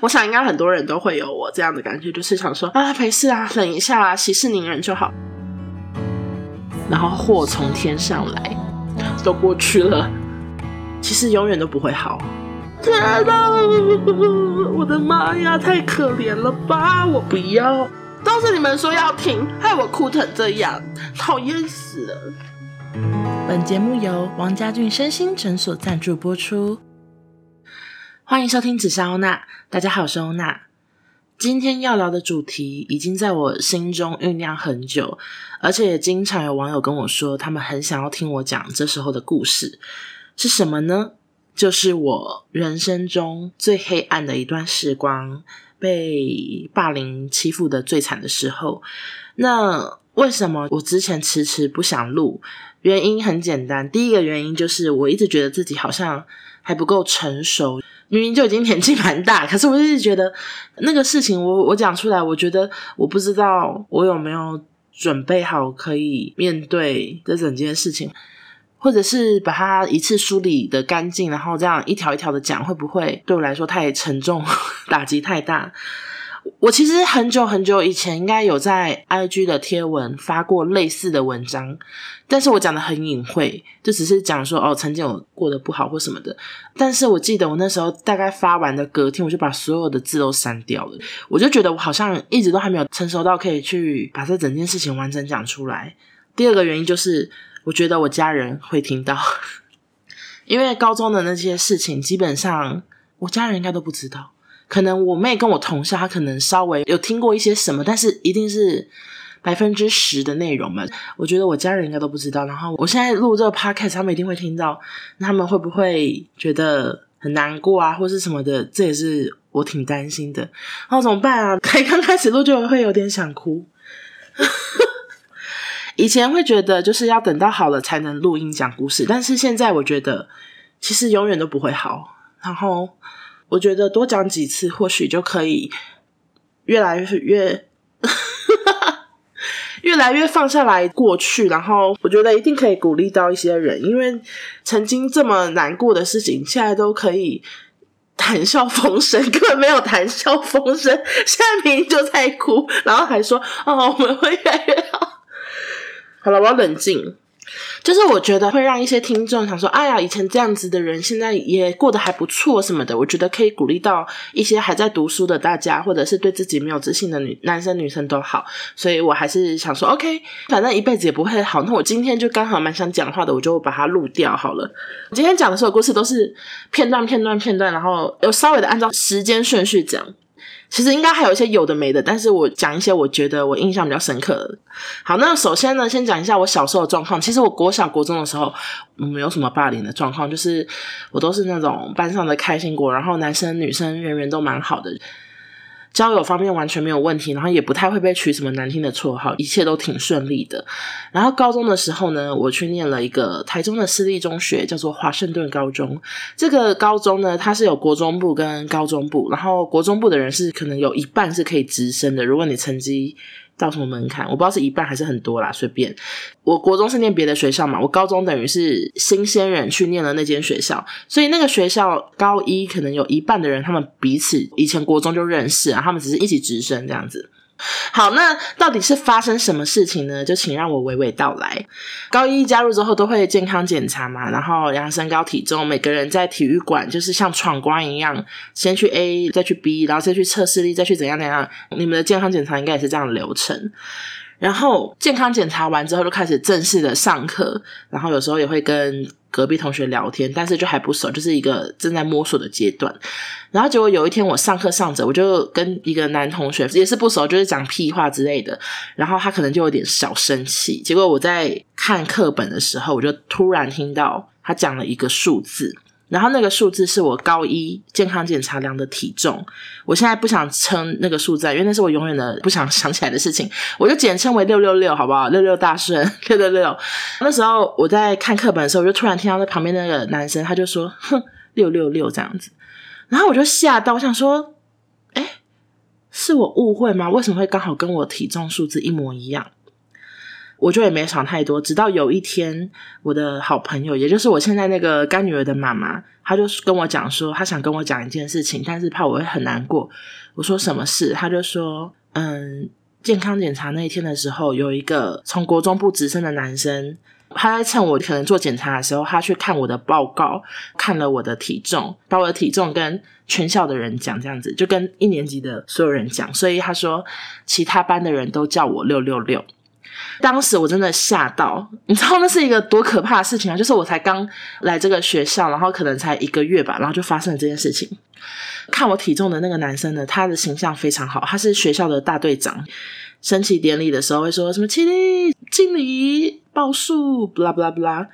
我想应该很多人都会有我这样的感觉，就是想说啊，没事啊，忍一下啊，息事宁人就好。然后祸从天上来，都过去了，其实永远都不会好。天哪，我的妈呀，太可怜了吧！我不要，都是你们说要停，害我哭成这样，讨厌死了。本节目由王家俊身心诊所赞助播出。欢迎收听紫砂欧娜，大家好，我是欧娜。今天要聊的主题已经在我心中酝酿很久，而且也经常有网友跟我说，他们很想要听我讲这时候的故事，是什么呢？就是我人生中最黑暗的一段时光，被霸凌欺负的最惨的时候。那为什么我之前迟迟不想录？原因很简单，第一个原因就是我一直觉得自己好像还不够成熟。明明就已经年纪蛮大，可是我一直觉得那个事情我，我讲出来，我觉得我不知道我有没有准备好可以面对这整件事情，或者是把它一次梳理的干净，然后这样一条一条的讲，会不会对我来说太沉重，打击太大？我其实很久很久以前应该有在 IG 的贴文发过类似的文章，但是我讲的很隐晦，就只是讲说哦，曾经有过得不好或什么的。但是我记得我那时候大概发完的隔天，我就把所有的字都删掉了。我就觉得我好像一直都还没有成熟到可以去把这整件事情完整讲出来。第二个原因就是，我觉得我家人会听到，因为高中的那些事情，基本上我家人应该都不知道。可能我妹跟我同校，她可能稍微有听过一些什么，但是一定是百分之十的内容嘛。我觉得我家人应该都不知道。然后我现在录这个 podcast，他们一定会听到，他们会不会觉得很难过啊，或是什么的？这也是我挺担心的。然后怎么办啊？才刚开始录就会有点想哭。以前会觉得就是要等到好了才能录音讲故事，但是现在我觉得其实永远都不会好。然后。我觉得多讲几次，或许就可以越来越越 越来越放下来过去。然后我觉得一定可以鼓励到一些人，因为曾经这么难过的事情，现在都可以谈笑风生，根本没有谈笑风生。现在明明就在哭，然后还说：“哦，我们会越来越好。”好了，我要冷静。就是我觉得会让一些听众想说，哎呀，以前这样子的人，现在也过得还不错什么的。我觉得可以鼓励到一些还在读书的大家，或者是对自己没有自信的女男生女生都好。所以我还是想说，OK，反正一辈子也不会好。那我今天就刚好蛮想讲话的，我就把它录掉好了。我今天讲的所有故事都是片段、片段、片段，然后有稍微的按照时间顺序讲。其实应该还有一些有的没的，但是我讲一些我觉得我印象比较深刻的。好，那首先呢，先讲一下我小时候的状况。其实我国小国中的时候，没有什么霸凌的状况，就是我都是那种班上的开心果，然后男生女生人缘都蛮好的。交友方面完全没有问题，然后也不太会被取什么难听的绰号，一切都挺顺利的。然后高中的时候呢，我去念了一个台中的私立中学，叫做华盛顿高中。这个高中呢，它是有国中部跟高中部，然后国中部的人是可能有一半是可以直升的，如果你成绩。到什么门槛？我不知道是一半还是很多啦，随便。我国中是念别的学校嘛，我高中等于是新鲜人去念了那间学校，所以那个学校高一可能有一半的人，他们彼此以前国中就认识啊，他们只是一起直升这样子。好，那到底是发生什么事情呢？就请让我娓娓道来。高一加入之后都会健康检查嘛，然后量身高体重，每个人在体育馆就是像闯关一样，先去 A，再去 B，然后再去测视力，再去怎样怎样。你们的健康检查应该也是这样的流程。然后健康检查完之后，就开始正式的上课，然后有时候也会跟隔壁同学聊天，但是就还不熟，就是一个正在摸索的阶段。然后结果有一天我上课上着，我就跟一个男同学也是不熟，就是讲屁话之类的，然后他可能就有点小生气。结果我在看课本的时候，我就突然听到他讲了一个数字。然后那个数字是我高一健康检查量的体重，我现在不想称那个数字，因为那是我永远的不想想起来的事情，我就简称为六六六，好不好？六六大顺，六六六。那时候我在看课本的时候，我就突然听到那旁边那个男生，他就说：“哼，六六六这样子。”然后我就吓到，我想说：“诶，是我误会吗？为什么会刚好跟我体重数字一模一样？”我就也没想太多。直到有一天，我的好朋友，也就是我现在那个干女儿的妈妈，她就跟我讲说，她想跟我讲一件事情，但是怕我会很难过。我说什么事？她就说，嗯，健康检查那一天的时候，有一个从国中部直升的男生。他在趁我可能做检查的时候，他去看我的报告，看了我的体重，把我的体重跟全校的人讲，这样子就跟一年级的所有人讲。所以他说，其他班的人都叫我六六六。当时我真的吓到，你知道那是一个多可怕的事情啊！就是我才刚来这个学校，然后可能才一个月吧，然后就发生了这件事情。看我体重的那个男生呢，他的形象非常好，他是学校的大队长。升旗典礼的时候会说什么起立、敬礼、报数，不拉不拉不拉，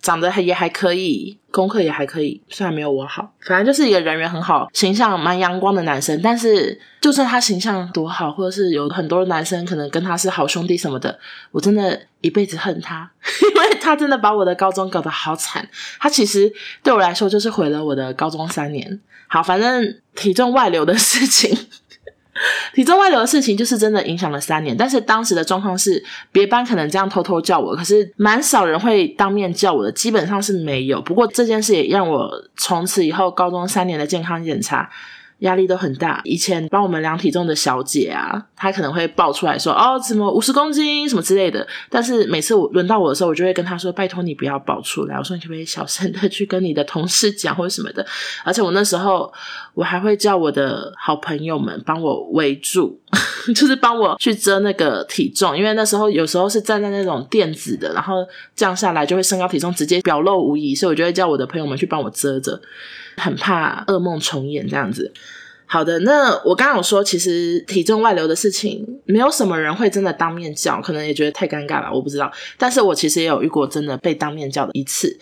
长得还也还可以，功课也还可以，虽然没有我好，反正就是一个人缘很好、形象蛮阳光的男生。但是，就算他形象多好，或者是有很多男生可能跟他是好兄弟什么的，我真的一辈子恨他，因为他真的把我的高中搞得好惨。他其实对我来说就是毁了我的高中三年。好，反正体重外流的事情。体重外流的事情就是真的影响了三年，但是当时的状况是，别班可能这样偷偷叫我，可是蛮少人会当面叫我的，基本上是没有。不过这件事也让我从此以后高中三年的健康检查。压力都很大。以前帮我们量体重的小姐啊，她可能会爆出来说：“哦，什么五十公斤什么之类的。”但是每次我轮到我的时候，我就会跟她说：“拜托你不要爆出来。”我说：“你可不可以小声的去跟你的同事讲或者什么的？”而且我那时候我还会叫我的好朋友们帮我围住，就是帮我去遮那个体重，因为那时候有时候是站在那种垫子的，然后降下来就会身高体重直接表露无遗，所以我就会叫我的朋友们去帮我遮着。很怕噩梦重演这样子。好的，那我刚刚有说，其实体重外流的事情，没有什么人会真的当面叫，可能也觉得太尴尬了，我不知道。但是我其实也有遇过真的被当面叫的一次，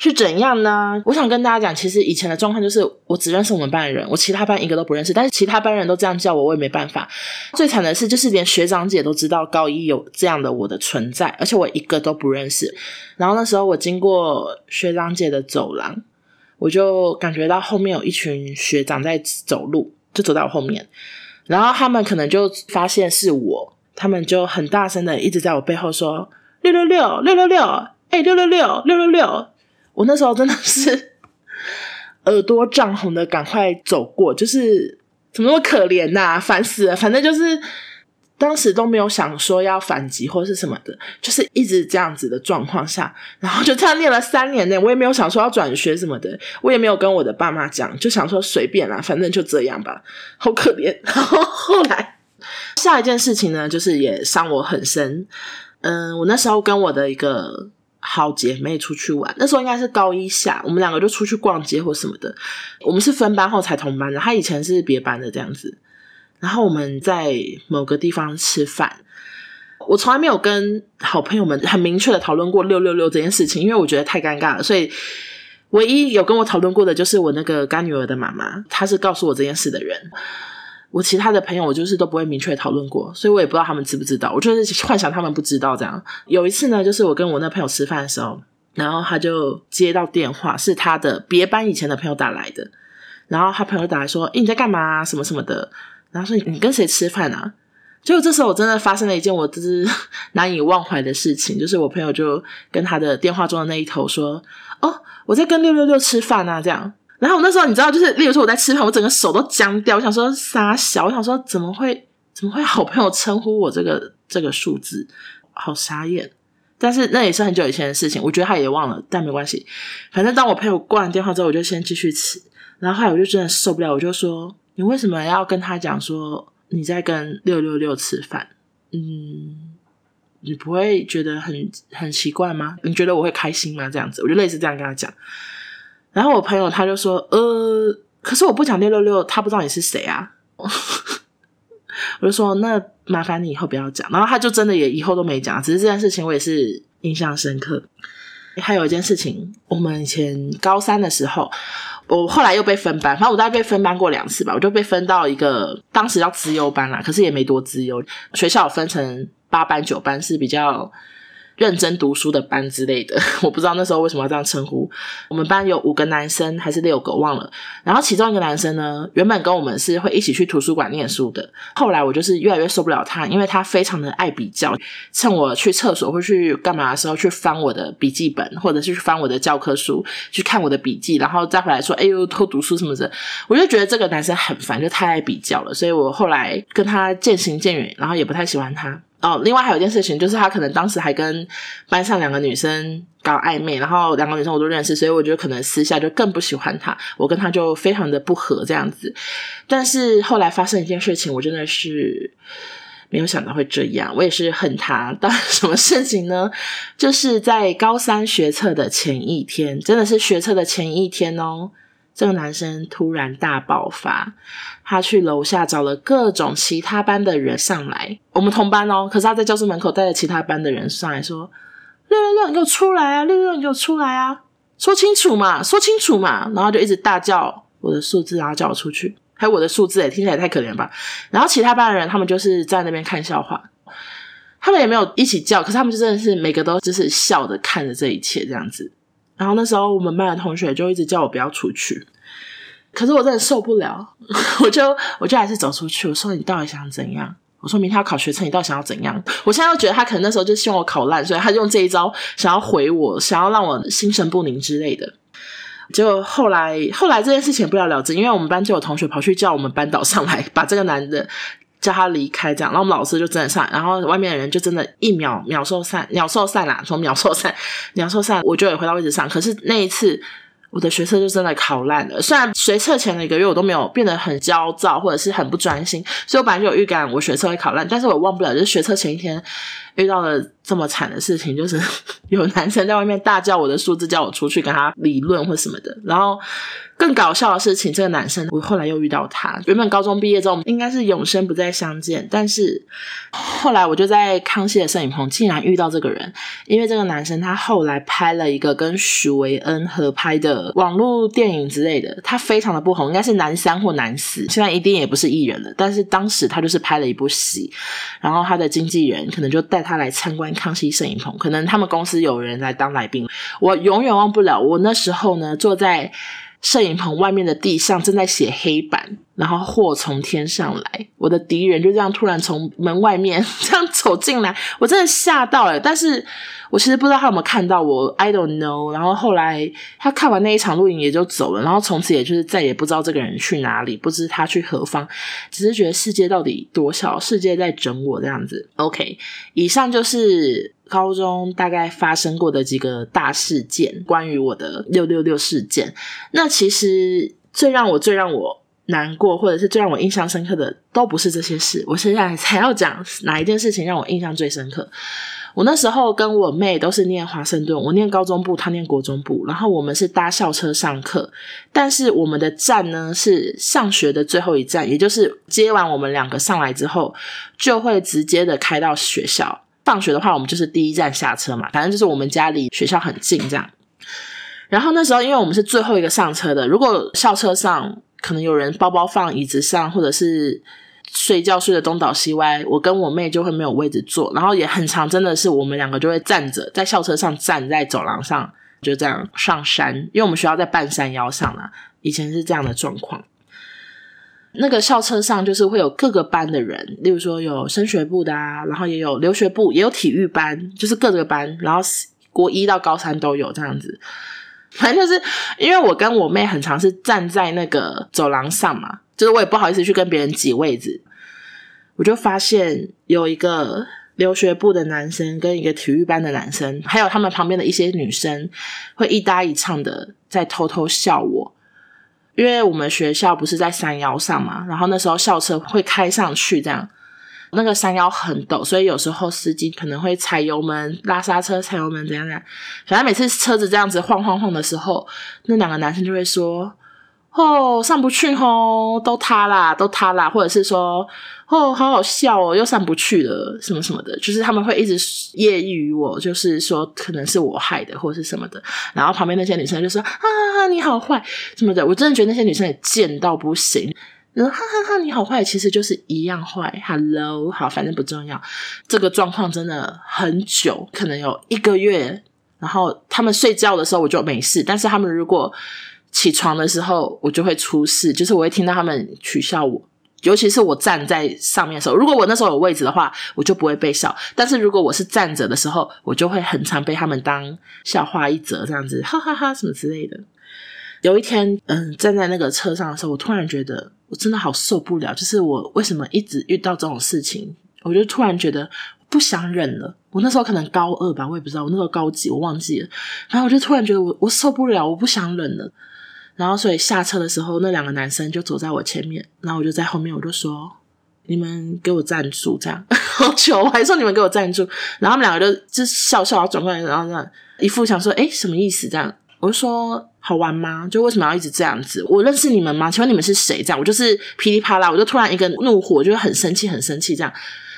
是怎样呢？我想跟大家讲，其实以前的状况就是，我只认识我们班的人，我其他班一个都不认识，但是其他班人都这样叫我，我也没办法。最惨的是，就是连学长姐都知道高一有这样的我的存在，而且我一个都不认识。然后那时候我经过学长姐的走廊。我就感觉到后面有一群学长在走路，就走到我后面，然后他们可能就发现是我，他们就很大声的一直在我背后说六六六六六六，哎六六六六六六，我那时候真的是 耳朵涨红的，赶快走过，就是怎么那么可怜呐、啊，烦死了，反正就是。当时都没有想说要反击或是什么的，就是一直这样子的状况下，然后就这样念了三年呢。我也没有想说要转学什么的，我也没有跟我的爸妈讲，就想说随便啦，反正就这样吧，好可怜。然后后来下一件事情呢，就是也伤我很深。嗯，我那时候跟我的一个好姐妹出去玩，那时候应该是高一下，我们两个就出去逛街或什么的。我们是分班后才同班的，她以前是别班的这样子。然后我们在某个地方吃饭，我从来没有跟好朋友们很明确的讨论过六六六这件事情，因为我觉得太尴尬了。所以唯一有跟我讨论过的就是我那个干女儿的妈妈，她是告诉我这件事的人。我其他的朋友我就是都不会明确讨论过，所以我也不知道他们知不知道。我就是幻想他们不知道这样。有一次呢，就是我跟我那朋友吃饭的时候，然后他就接到电话，是他的别班以前的朋友打来的，然后他朋友打来说：“诶，你在干嘛？什么什么的。”然后说，你跟谁吃饭啊？结果这时候我真的发生了一件我就是 难以忘怀的事情，就是我朋友就跟他的电话中的那一头说：“哦，我在跟六六六吃饭啊。”这样。然后我那时候你知道，就是例如说我在吃饭，我整个手都僵掉。我想说傻小，我想说怎么会怎么会好朋友称呼我这个这个数字，好傻眼。但是那也是很久以前的事情，我觉得他也忘了，但没关系。反正当我朋友挂完电话之后，我就先继续吃。然后后来我就真的受不了，我就说。你为什么要跟他讲说你在跟六六六吃饭？嗯，你不会觉得很很奇怪吗？你觉得我会开心吗？这样子，我就类似这样跟他讲。然后我朋友他就说：“呃，可是我不讲六六六，他不知道你是谁啊。”我就说：“那麻烦你以后不要讲。”然后他就真的也以后都没讲。只是这件事情我也是印象深刻。还有一件事情，我们以前高三的时候。我后来又被分班，反正我大概被分班过两次吧，我就被分到一个当时叫资优班啦，可是也没多资优。学校分成八班九班是比较认真读书的班之类的，我不知道那时候为什么要这样称呼。我们班有五个男生还是六个忘了，然后其中一个男生呢，原本跟我们是会一起去图书馆念书的，后来我就是越来越受不了他，因为他非常的爱比较，趁我去厕所或去干嘛的时候去翻我的笔记本，或者是去翻我的教科书，去看我的笔记，然后再回来说：“哎呦，偷读书什么的。”我就觉得这个男生很烦，就太爱比较了，所以我后来跟他渐行渐远，然后也不太喜欢他。哦，另外还有一件事情，就是他可能当时还跟班上两个女生搞暧昧，然后两个女生我都认识，所以我觉得可能私下就更不喜欢他，我跟他就非常的不合这样子。但是后来发生一件事情，我真的是没有想到会这样，我也是恨他。但什么事情呢？就是在高三学测的前一天，真的是学测的前一天哦。这个男生突然大爆发，他去楼下找了各种其他班的人上来，我们同班哦。可是他在教室门口带着其他班的人上来说：“六六六，你给我出来啊！六六六，你给我出来啊！说清楚嘛，说清楚嘛！”然后就一直大叫我的数字，然后叫我出去。还有我的数字，听起来太可怜吧。然后其他班的人，他们就是在那边看笑话，他们也没有一起叫，可是他们就真的是每个都就是笑着看着这一切这样子。然后那时候我们班的同学就一直叫我不要出去，可是我真的受不了，我就我就还是走出去。我说，你到底想怎样？我说明天要考学测，你到底想要怎样？我现在又觉得他可能那时候就希望我考烂，所以他用这一招想要毁我，想要让我心神不宁之类的。结果后来后来这件事情不了了之，因为我们班就有同学跑去叫我们班导上来，把这个男的。叫他离开，这样，然后我们老师就真的上，然后外面的人就真的，一秒秒兽散，鸟兽散啦，从秒兽散，鸟兽散，我就也回到位置上。可是那一次，我的学测就真的考烂了。虽然学测前的一个月我都没有变得很焦躁，或者是很不专心，所以我本来就有预感我学测会考烂，但是我忘不了，就是学测前一天遇到了这么惨的事情，就是 有男生在外面大叫我的数字，叫我出去跟他理论或什么的，然后。更搞笑的事情，这个男生我后来又遇到他。原本高中毕业之后应该是永生不再相见，但是后来我就在康熙的摄影棚竟然遇到这个人，因为这个男生他后来拍了一个跟许维恩合拍的网络电影之类的，他非常的不红，应该是男三或男四，现在一定也不是艺人了。但是当时他就是拍了一部戏，然后他的经纪人可能就带他他来参观康熙摄影棚，可能他们公司有人来当来宾，我永远忘不了。我那时候呢坐在。摄影棚外面的地上正在写黑板，然后祸从天上来，我的敌人就这样突然从门外面 这样走进来，我真的吓到了。但是我其实不知道他有没有看到我，I don't know。然后后来他看完那一场录影也就走了，然后从此也就是再也不知道这个人去哪里，不知他去何方，只是觉得世界到底多小，世界在整我这样子。OK，以上就是。高中大概发生过的几个大事件，关于我的六六六事件。那其实最让我最让我难过，或者是最让我印象深刻的，都不是这些事。我现在才要讲哪一件事情让我印象最深刻。我那时候跟我妹都是念华盛顿，我念高中部，她念国中部，然后我们是搭校车上课，但是我们的站呢是上学的最后一站，也就是接完我们两个上来之后，就会直接的开到学校。放学的话，我们就是第一站下车嘛，反正就是我们家离学校很近这样。然后那时候，因为我们是最后一个上车的，如果校车上可能有人包包放椅子上，或者是睡觉睡得东倒西歪，我跟我妹就会没有位置坐。然后也很常，真的是我们两个就会站着在校车上站在走廊上，就这样上山，因为我们学校在半山腰上啦，以前是这样的状况。那个校车上就是会有各个班的人，例如说有升学部的啊，然后也有留学部，也有体育班，就是各个班，然后国一到高三都有这样子。反正就是因为我跟我妹很常是站在那个走廊上嘛，就是我也不好意思去跟别人挤位置，我就发现有一个留学部的男生跟一个体育班的男生，还有他们旁边的一些女生，会一搭一唱的在偷偷笑我。因为我们学校不是在山腰上嘛，然后那时候校车会开上去，这样那个山腰很陡，所以有时候司机可能会踩油门、拉刹车、踩油门怎样怎样。反正每次车子这样子晃晃晃的时候，那两个男生就会说。哦，上不去哦，都塌啦，都塌啦，或者是说，哦，好好笑哦，又上不去了，什么什么的，就是他们会一直揶揄我，就是说可能是我害的，或是什么的。然后旁边那些女生就说啊，你好坏什么的，我真的觉得那些女生也贱到不行。说哈哈哈，你好坏，其实就是一样坏。Hello，好，反正不重要。这个状况真的很久，可能有一个月。然后他们睡觉的时候我就没事，但是他们如果起床的时候，我就会出事，就是我会听到他们取笑我。尤其是我站在上面的时候，如果我那时候有位置的话，我就不会被笑。但是如果我是站着的时候，我就会很常被他们当笑话一则，这样子，哈哈哈什么之类的。有一天，嗯，站在那个车上的时候，我突然觉得我真的好受不了，就是我为什么一直遇到这种事情？我就突然觉得不想忍了。我那时候可能高二吧，我也不知道，我那时候高几，我忘记了。然后我就突然觉得我我受不了，我不想忍了。然后，所以下车的时候，那两个男生就走在我前面，然后我就在后面，我就说：“你们给我站住！”这样 好糗，我还说：“你们给我站住！”然后他们两个就就笑笑，转过来，然后这样一副想说：“诶，什么意思？”这样我就说：“好玩吗？就为什么要一直这样子？我认识你们吗？请问你们是谁？”这样我就是噼里啪啦，我就突然一个怒火，就很生气，很生气这样。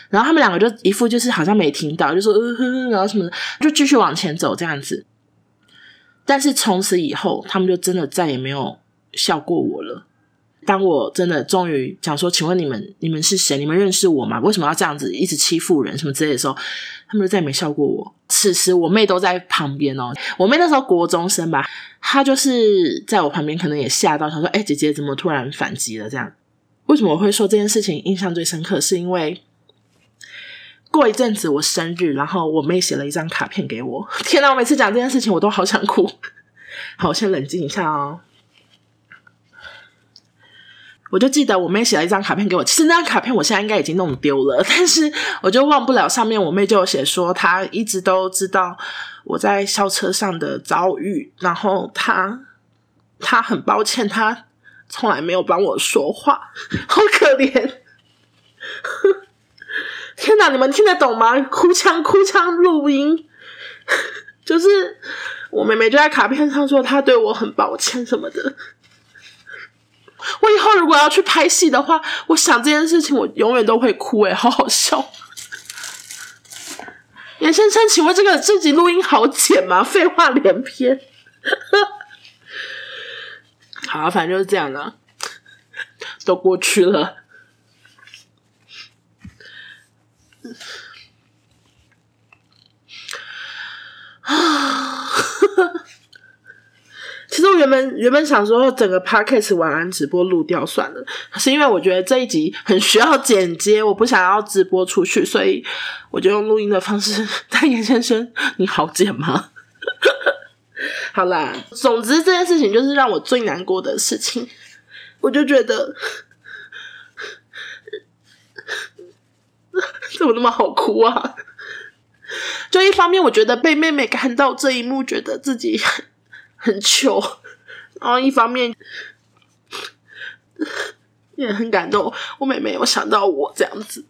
然后他们两个就一副就是好像没听到，就说：“呃呵呵，然后什么的，就继续往前走这样子。”但是从此以后，他们就真的再也没有笑过我了。当我真的终于讲说：“请问你们，你们是谁？你们认识我吗？为什么要这样子一直欺负人什么之类的时候，他们就再也没笑过我。”此时我妹都在旁边哦，我妹那时候国中生吧，她就是在我旁边，可能也吓到，她说：“哎，姐姐怎么突然反击了？”这样，为什么我会说这件事情印象最深刻？是因为。过一阵子我生日，然后我妹写了一张卡片给我。天哪，我每次讲这件事情，我都好想哭。好，我先冷静一下哦。我就记得我妹写了一张卡片给我，其实那张卡片我现在应该已经弄丢了，但是我就忘不了上面我妹就有写说，她一直都知道我在校车上的遭遇，然后她她很抱歉，她从来没有帮我说话，好可怜。天哪，你们听得懂吗？哭腔哭腔录音，就是我妹妹就在卡片上说她对我很抱歉什么的。我以后如果要去拍戏的话，我想这件事情我永远都会哭，诶，好好笑。严先生，请问这个这集录音好剪吗？废话连篇。好，反正就是这样了，都过去了。其实我原本原本想说整个 podcast 晚安直播录掉算了，是因为我觉得这一集很需要剪接，我不想要直播出去，所以我就用录音的方式。但严先生，你好剪吗？好啦，总之这件事情就是让我最难过的事情，我就觉得。怎么那么好哭啊？就一方面，我觉得被妹妹看到这一幕，觉得自己很 很糗；然后一方面 也很感动，我妹妹有想到我这样子。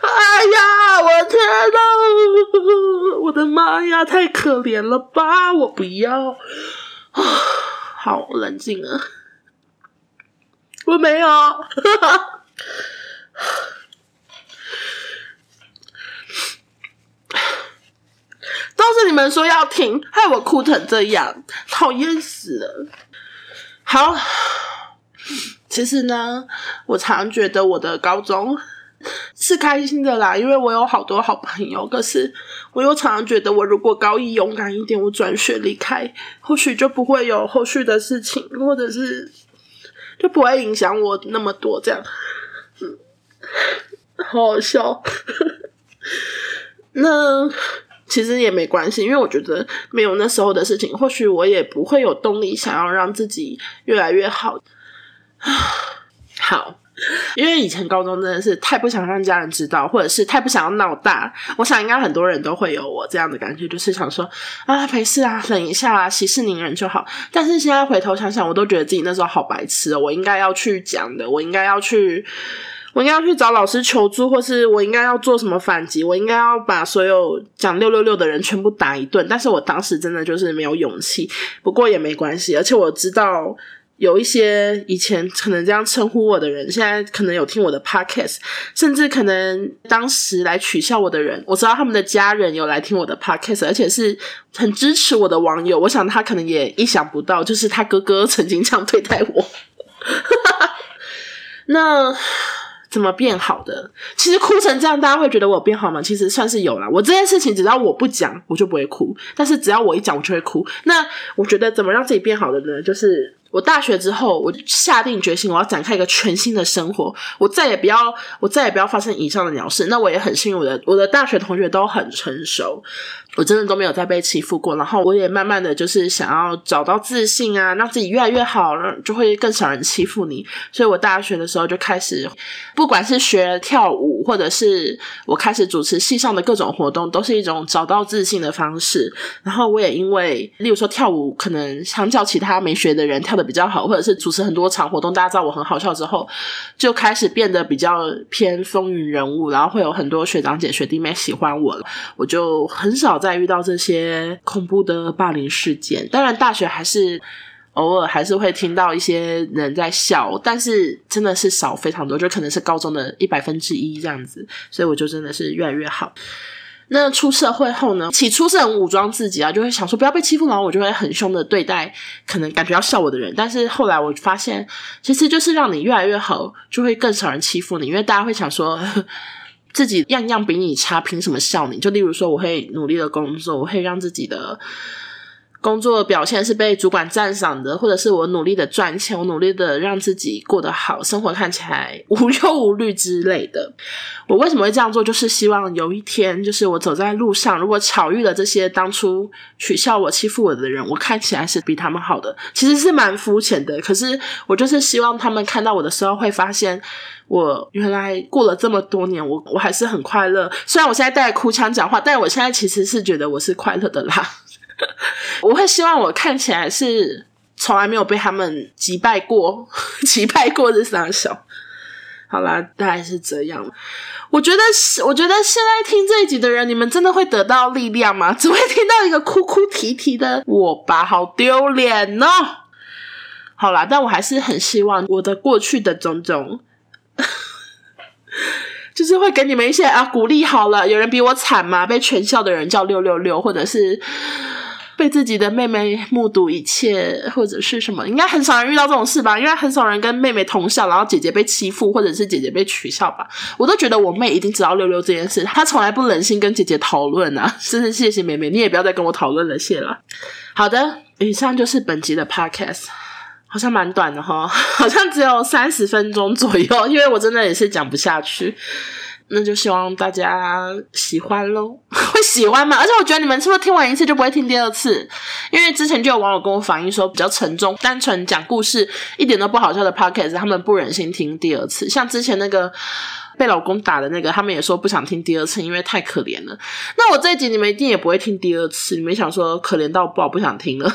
哎呀，我天呐，我的妈呀，太可怜了吧！我不要！好，冷静啊，我没有。哈哈是你们说要停，害我哭成这样，讨厌死了。好，其实呢，我常觉得我的高中是开心的啦，因为我有好多好朋友。可是我又常常觉得，我如果高一勇敢一点，我转学离开，或许就不会有后续的事情，或者是就不会影响我那么多。这样，嗯，好好笑。那。其实也没关系，因为我觉得没有那时候的事情，或许我也不会有动力想要让自己越来越好。好，因为以前高中真的是太不想让家人知道，或者是太不想要闹大。我想应该很多人都会有我这样的感觉，就是想说啊，没事啊，忍一下啊，息事宁人就好。但是现在回头想想，我都觉得自己那时候好白痴哦，我应该要去讲的，我应该要去。我应该要去找老师求助，或是我应该要做什么反击？我应该要把所有讲六六六的人全部打一顿。但是我当时真的就是没有勇气。不过也没关系，而且我知道有一些以前可能这样称呼我的人，现在可能有听我的 podcast，甚至可能当时来取笑我的人，我知道他们的家人有来听我的 podcast，而且是很支持我的网友。我想他可能也意想不到，就是他哥哥曾经这样对待我。那怎么变好的？其实哭成这样，大家会觉得我有变好吗？其实算是有啦。我这件事情，只要我不讲，我就不会哭；但是只要我一讲，我就会哭。那我觉得怎么让自己变好的呢？就是。我大学之后，我下定决心，我要展开一个全新的生活。我再也不要，我再也不要发生以上的鸟事。那我也很幸运，我的我的大学同学都很成熟。我真的都没有再被欺负过，然后我也慢慢的就是想要找到自信啊，让自己越来越好，就会更少人欺负你。所以我大学的时候就开始，不管是学跳舞，或者是我开始主持系上的各种活动，都是一种找到自信的方式。然后我也因为，例如说跳舞，可能相较其他没学的人跳的比较好，或者是主持很多场活动，大家知道我很好笑之后，就开始变得比较偏风云人物，然后会有很多学长姐学弟妹喜欢我了，我就很少。再遇到这些恐怖的霸凌事件，当然大学还是偶尔还是会听到一些人在笑，但是真的是少非常多，就可能是高中的一百分之一这样子，所以我就真的是越来越好。那出社会后呢，起初是很武装自己啊，就会想说不要被欺负，然后我就会很凶的对待可能感觉要笑我的人，但是后来我发现，其实就是让你越来越好，就会更少人欺负你，因为大家会想说。自己样样比你差，凭什么笑你？就例如说，我会努力的工作，我会让自己的工作表现是被主管赞赏的，或者是我努力的赚钱，我努力的让自己过得好，生活看起来无忧无虑之类的。我为什么会这样做？就是希望有一天，就是我走在路上，如果巧遇了这些当初取笑我、欺负我的人，我看起来是比他们好的，其实是蛮肤浅的。可是我就是希望他们看到我的时候，会发现。我原来过了这么多年，我我还是很快乐。虽然我现在带哭腔讲话，但我现在其实是觉得我是快乐的啦。我会希望我看起来是从来没有被他们击败过，击败过这三小。好啦，大概是这样。我觉得，我觉得现在听这一集的人，你们真的会得到力量吗？只会听到一个哭哭啼啼的我吧，好丢脸哦。好啦，但我还是很希望我的过去的种种。就是会给你们一些啊鼓励。好了，有人比我惨吗？被全校的人叫六六六，或者是被自己的妹妹目睹一切，或者是什么？应该很少人遇到这种事吧？因为很少人跟妹妹同校，然后姐姐被欺负，或者是姐姐被取笑吧？我都觉得我妹一定知道六六这件事，她从来不忍心跟姐姐讨论啊！真是谢谢妹妹，你也不要再跟我讨论了，谢了。好的，以上就是本集的 podcast。好像蛮短的哈，好像只有三十分钟左右，因为我真的也是讲不下去。那就希望大家喜欢喽，会喜欢吗？而且我觉得你们是不是听完一次就不会听第二次？因为之前就有网友跟我反映说，比较沉重、单纯讲故事、一点都不好笑的 podcast，他们不忍心听第二次。像之前那个被老公打的那个，他们也说不想听第二次，因为太可怜了。那我这一集你们一定也不会听第二次，你们想说可怜到爆，不想听了。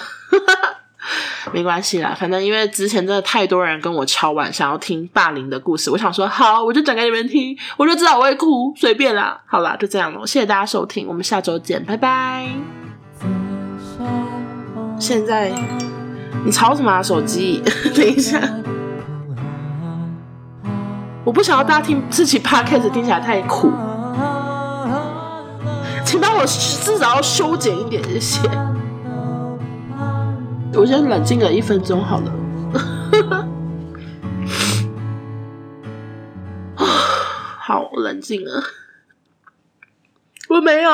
没关系啦，反正因为之前真的太多人跟我敲碗，想要听霸凌的故事，我想说好，我就讲给你们听，我就知道我会哭，随便啦，好啦，就这样了，谢谢大家收听，我们下周见，拜拜。现在你吵什么啊？手机？等一下，我不想要大家听自己 podcast 听起来太苦，请帮我至少要修剪一点，这些。我先冷静个一分钟好了，好冷静啊，我没有。